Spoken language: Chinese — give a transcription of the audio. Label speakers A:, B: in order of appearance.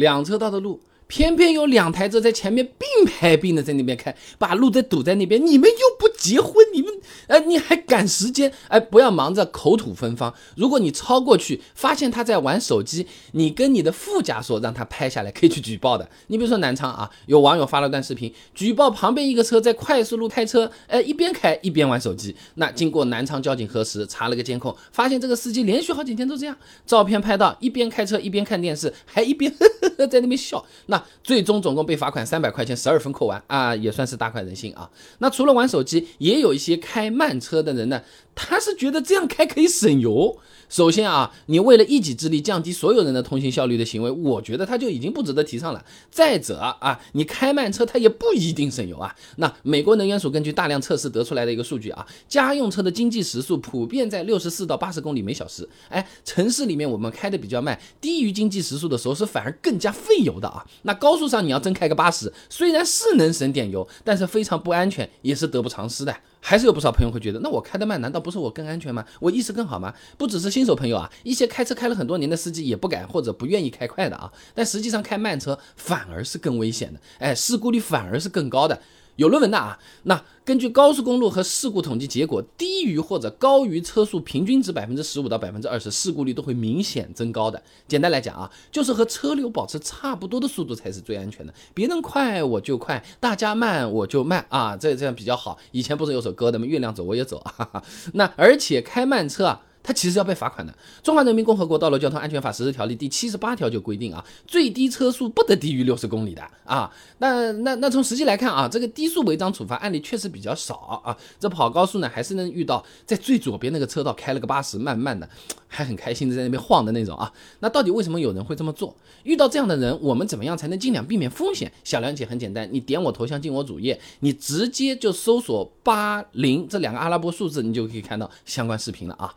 A: 两车道的路。偏偏有两台车在前面并排并的在那边开，把路都堵在那边。你们又不结婚，你们哎，你还赶时间哎，不要忙着口吐芬芳。如果你超过去，发现他在玩手机，你跟你的副驾说让他拍下来，可以去举报的。你比如说南昌啊，有网友发了段视频，举报旁边一个车在快速路开车，哎，一边开一边玩手机。那经过南昌交警核实，查了个监控，发现这个司机连续好几天都这样，照片拍到一边开车一边看电视，还一边 在那边笑。那最终总共被罚款三百块钱，十二分扣完啊，也算是大快人心啊。那除了玩手机，也有一些开慢车的人呢，他是觉得这样开可以省油。首先啊，你为了一己之力降低所有人的通行效率的行为，我觉得他就已经不值得提倡了。再者啊，你开慢车，它也不一定省油啊。那美国能源署根据大量测试得出来的一个数据啊，家用车的经济时速普遍在六十四到八十公里每小时。哎，城市里面我们开的比较慢，低于经济时速的时候是反而更加费油的啊。那高速上你要真开个八十，虽然是能省点油，但是非常不安全，也是得不偿失的。还是有不少朋友会觉得，那我开得慢，难道不是我更安全吗？我意识更好吗？不只是新手朋友啊，一些开车开了很多年的司机也不敢或者不愿意开快的啊。但实际上开慢车反而是更危险的，哎，事故率反而是更高的。有论文的啊，那根据高速公路和事故统计结果，低于或者高于车速平均值百分之十五到百分之二十，事故率都会明显增高的。简单来讲啊，就是和车流保持差不多的速度才是最安全的。别人快我就快，大家慢我就慢啊，这这样比较好。以前不是有首歌的吗？月亮走我也走啊。那而且开慢车啊。它其实要被罚款的，《中华人民共和国道路交通安全法实施条例》第七十八条就规定啊，最低车速不得低于六十公里的啊。那那那从实际来看啊，这个低速违章处罚案例确实比较少啊。这跑高速呢，还是能遇到在最左边那个车道开了个八十，慢慢的，还很开心的在那边晃的那种啊。那到底为什么有人会这么做？遇到这样的人，我们怎么样才能尽量避免风险？小梁姐很简单，你点我头像进我主页，你直接就搜索八零这两个阿拉伯数字，你就可以看到相关视频了啊。